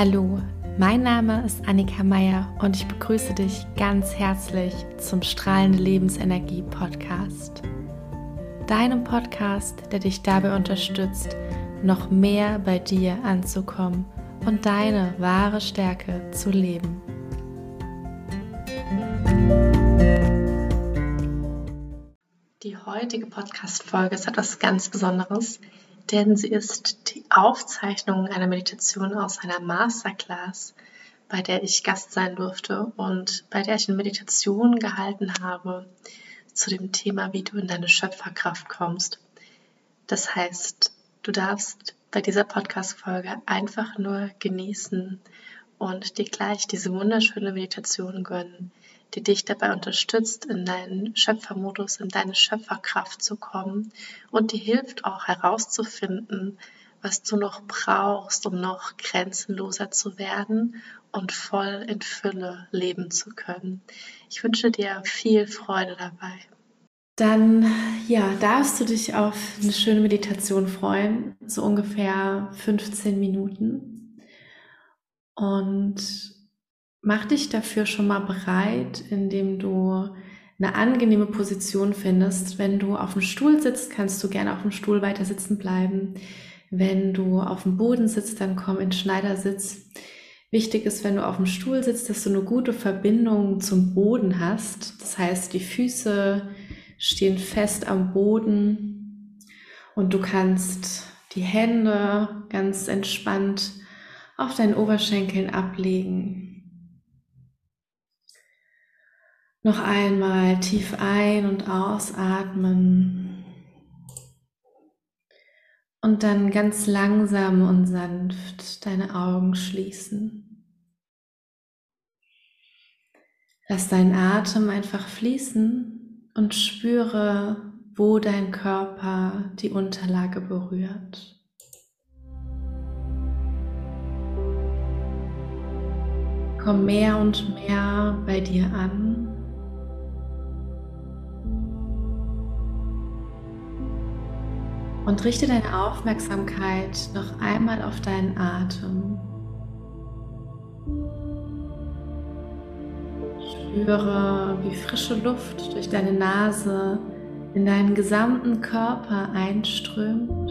Hallo, mein Name ist Annika Meier und ich begrüße dich ganz herzlich zum Strahlende Lebensenergie Podcast. Deinem Podcast, der dich dabei unterstützt, noch mehr bei dir anzukommen und deine wahre Stärke zu leben. Die heutige Podcast-Folge ist etwas ganz Besonderes, denn sie ist die Aufzeichnung einer Meditation aus einer Masterclass, bei der ich Gast sein durfte und bei der ich eine Meditation gehalten habe zu dem Thema, wie du in deine Schöpferkraft kommst. Das heißt, du darfst bei dieser Podcast-Folge einfach nur genießen und dir gleich diese wunderschöne Meditation gönnen, die dich dabei unterstützt, in deinen Schöpfermodus, in deine Schöpferkraft zu kommen und dir hilft auch herauszufinden, was du noch brauchst, um noch grenzenloser zu werden und voll in Fülle leben zu können. Ich wünsche dir viel Freude dabei. Dann ja, darfst du dich auf eine schöne Meditation freuen, so ungefähr 15 Minuten. Und Mach dich dafür schon mal bereit, indem du eine angenehme Position findest. Wenn du auf dem Stuhl sitzt, kannst du gerne auf dem Stuhl weiter sitzen bleiben. Wenn du auf dem Boden sitzt, dann komm in Schneidersitz. Wichtig ist, wenn du auf dem Stuhl sitzt, dass du eine gute Verbindung zum Boden hast. Das heißt, die Füße stehen fest am Boden und du kannst die Hände ganz entspannt auf deinen Oberschenkeln ablegen. Noch einmal tief ein- und ausatmen. Und dann ganz langsam und sanft deine Augen schließen. Lass deinen Atem einfach fließen und spüre, wo dein Körper die Unterlage berührt. Komm mehr und mehr bei dir an. Und richte deine Aufmerksamkeit noch einmal auf deinen Atem. Spüre, wie frische Luft durch deine Nase in deinen gesamten Körper einströmt.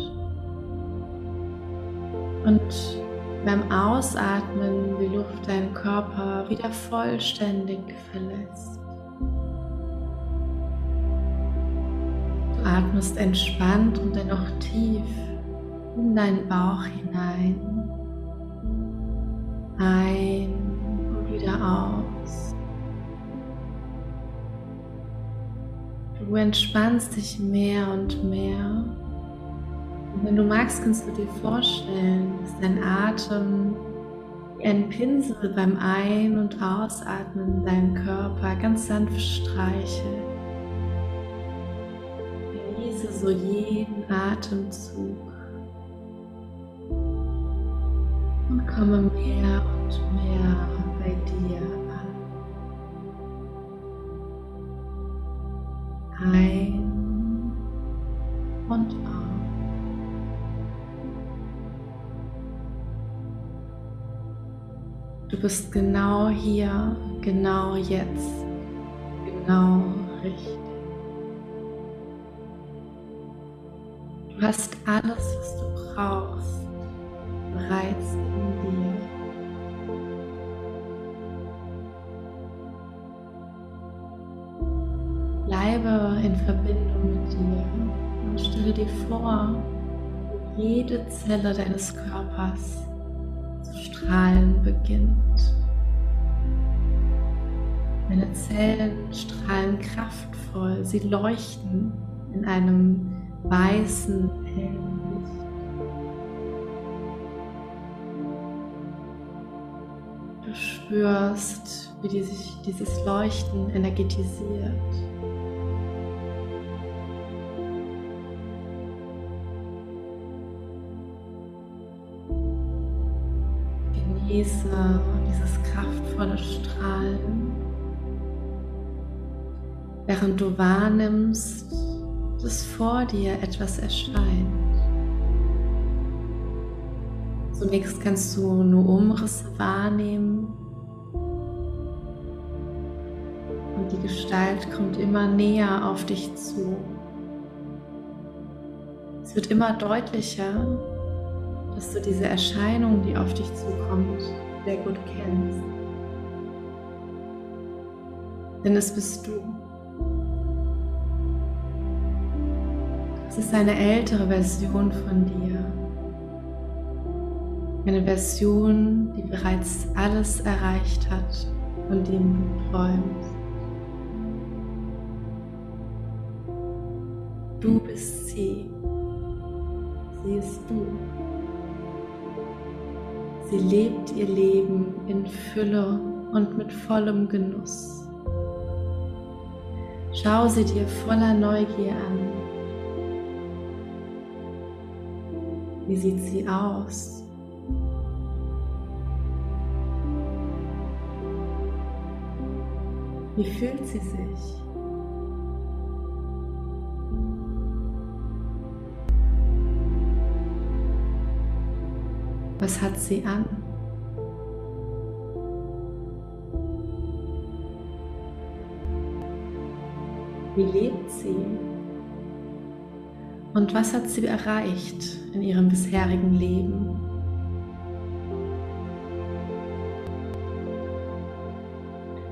Und beim Ausatmen die Luft deinen Körper wieder vollständig verlässt. Atmest entspannt und dennoch tief in deinen Bauch hinein. Ein und wieder aus. Du entspannst dich mehr und mehr. Und wenn du magst, kannst du dir vorstellen, dass dein Atem wie ein Pinsel beim Ein- und Ausatmen deinen Körper ganz sanft streichelt so jeden Atemzug und komme mehr und mehr bei dir an. Ein und aus. Du bist genau hier, genau jetzt, genau richtig. Du hast alles, was du brauchst, bereits in dir. Bleibe in Verbindung mit dir und stelle dir vor, jede Zelle deines Körpers zu strahlen beginnt. Deine Zellen strahlen kraftvoll, sie leuchten in einem weißen hellen Licht. Du spürst, wie die sich dieses Leuchten energetisiert. Genieße dieses kraftvolle Strahlen, während du wahrnimmst, dass vor dir etwas erscheint. Zunächst kannst du nur Umrisse wahrnehmen und die Gestalt kommt immer näher auf dich zu. Es wird immer deutlicher, dass du diese Erscheinung, die auf dich zukommt, sehr gut kennst. Denn es bist du. Es ist eine ältere Version von dir. Eine Version, die bereits alles erreicht hat, von dem du träumst. Du bist sie. Sie ist du. Sie lebt ihr Leben in Fülle und mit vollem Genuss. Schau sie dir voller Neugier an. Wie sieht sie aus? Wie fühlt sie sich? Was hat sie an? Wie lebt sie? Und was hat sie erreicht in ihrem bisherigen Leben?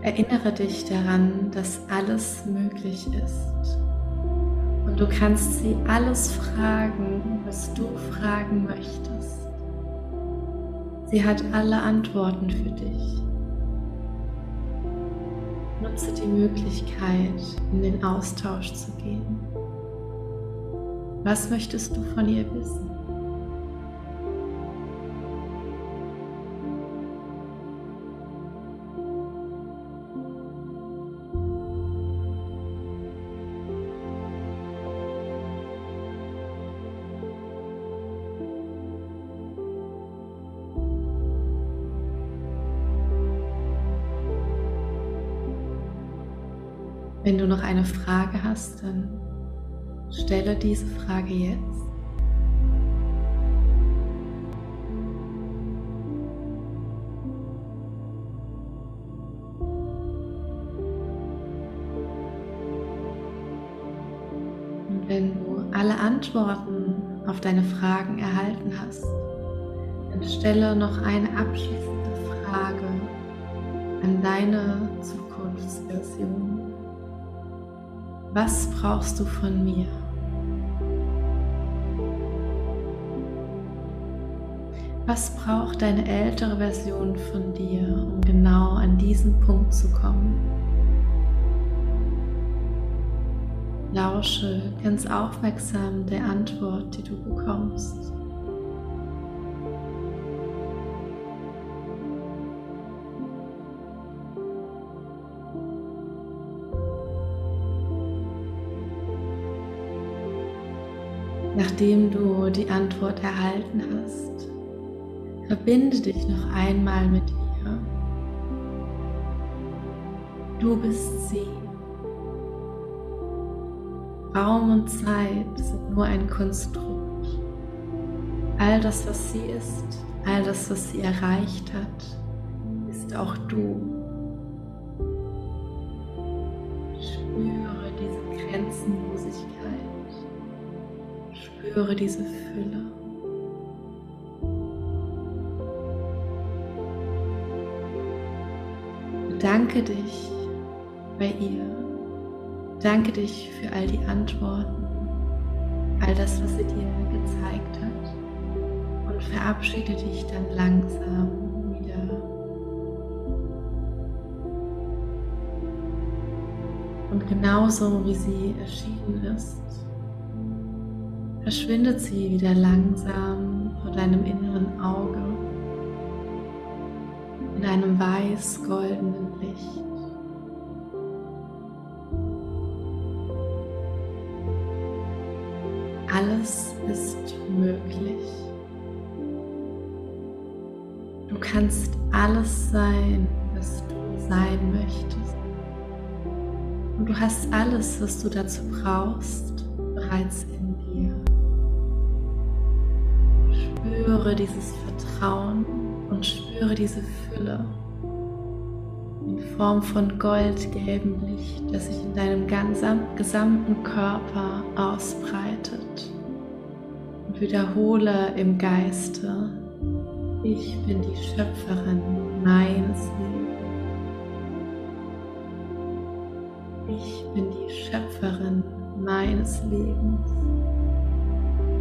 Erinnere dich daran, dass alles möglich ist. Und du kannst sie alles fragen, was du fragen möchtest. Sie hat alle Antworten für dich. Nutze die Möglichkeit, in den Austausch zu gehen. Was möchtest du von ihr wissen? Wenn du noch eine Frage hast, dann stelle diese Frage jetzt. Und wenn du alle Antworten auf deine Fragen erhalten hast, dann stelle noch eine abschließende Frage an deine Zukunftsversion. Was brauchst du von mir? Was braucht deine ältere Version von dir, um genau an diesen Punkt zu kommen? Lausche ganz aufmerksam der Antwort, die du bekommst. Nachdem du die Antwort erhalten hast, verbinde dich noch einmal mit ihr. Du bist sie. Raum und Zeit sind nur ein Konstrukt. All das, was sie ist, all das, was sie erreicht hat, ist auch du. Spüre diese Grenzenlosigkeit. Spüre diese Fülle. Bedanke dich bei ihr. Danke dich für all die Antworten, all das, was sie dir gezeigt hat. Und verabschiede dich dann langsam wieder. Und genauso wie sie erschienen ist, verschwindet sie wieder langsam vor deinem inneren Auge in einem weiß-goldenen Licht. Alles ist möglich. Du kannst alles sein, was du sein möchtest. Und du hast alles, was du dazu brauchst, bereits in dir. Spüre dieses Vertrauen und spüre diese Fülle in Form von goldgelbem Licht, das sich in deinem gesamten Körper ausbreitet. Und wiederhole im Geiste, ich bin die Schöpferin meines Lebens. Ich bin die Schöpferin meines Lebens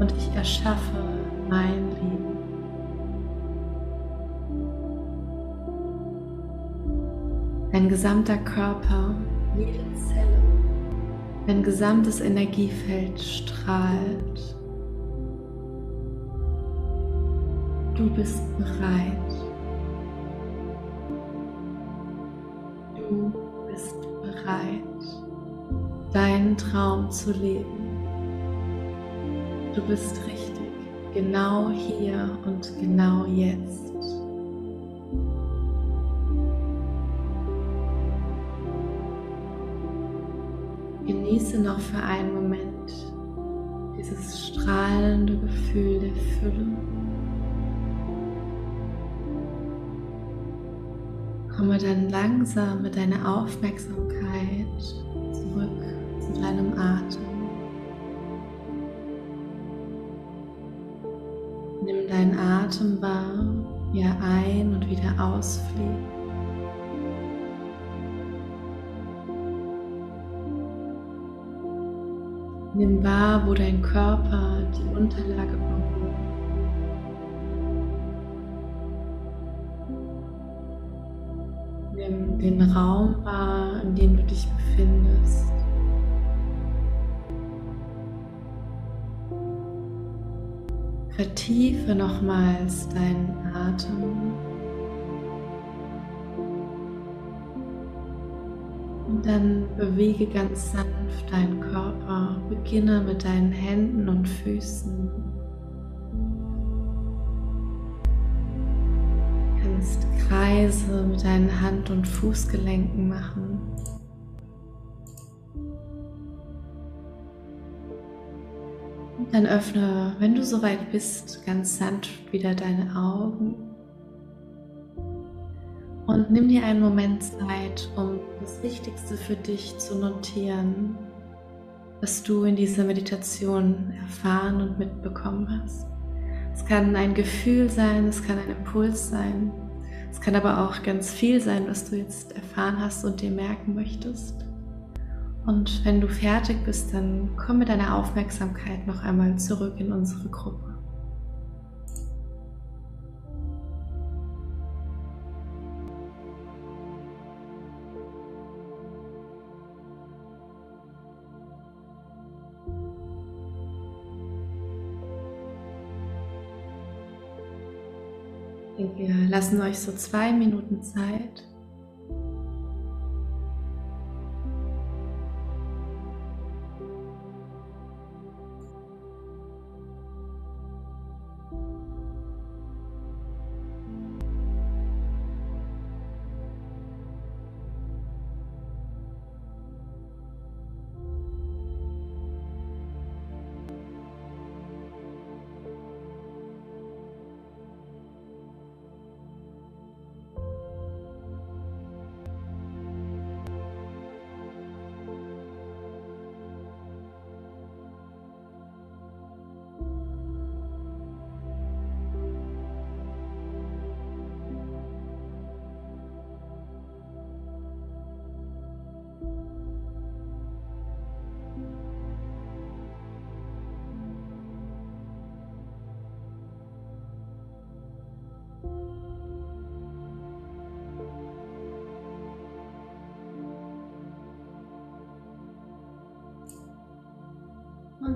und ich erschaffe mein Leben. Dein gesamter Körper, jede Zelle, dein gesamtes Energiefeld strahlt. Du bist bereit. Du bist bereit, deinen Traum zu leben. Du bist richtig, genau hier und genau jetzt. Genieße noch für einen Moment dieses strahlende Gefühl der Fülle. Komme dann langsam mit deiner Aufmerksamkeit zurück zu deinem Atem. Nimm deinen Atem wahr, wie er ein- und wieder ausfliegt. Nimm wahr, wo dein Körper die Unterlage berührt. Nimm den Raum wahr, in dem du dich befindest. Vertiefe nochmals deinen Atem. Dann bewege ganz sanft deinen Körper. Beginne mit deinen Händen und Füßen. Du kannst Kreise mit deinen Hand- und Fußgelenken machen. Dann öffne, wenn du soweit bist, ganz sanft wieder deine Augen. Und nimm dir einen Moment Zeit, um das Wichtigste für dich zu notieren, was du in dieser Meditation erfahren und mitbekommen hast. Es kann ein Gefühl sein, es kann ein Impuls sein, es kann aber auch ganz viel sein, was du jetzt erfahren hast und dir merken möchtest. Und wenn du fertig bist, dann komm mit deiner Aufmerksamkeit noch einmal zurück in unsere Gruppe. Wir lassen euch so zwei Minuten Zeit.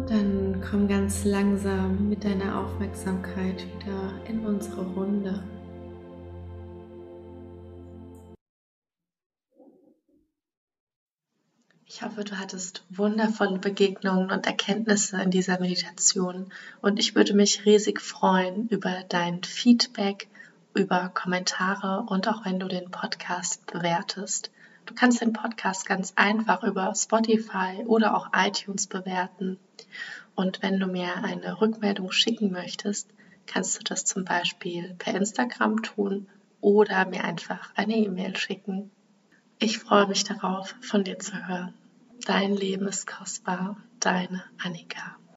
Dann komm ganz langsam mit deiner Aufmerksamkeit wieder in unsere Runde. Ich hoffe, du hattest wundervolle Begegnungen und Erkenntnisse in dieser Meditation und ich würde mich riesig freuen über dein Feedback, über Kommentare und auch wenn du den Podcast bewertest. Du kannst den Podcast ganz einfach über Spotify oder auch iTunes bewerten. Und wenn du mir eine Rückmeldung schicken möchtest, kannst du das zum Beispiel per Instagram tun oder mir einfach eine E-Mail schicken. Ich freue mich darauf, von dir zu hören. Dein Leben ist kostbar, deine Annika.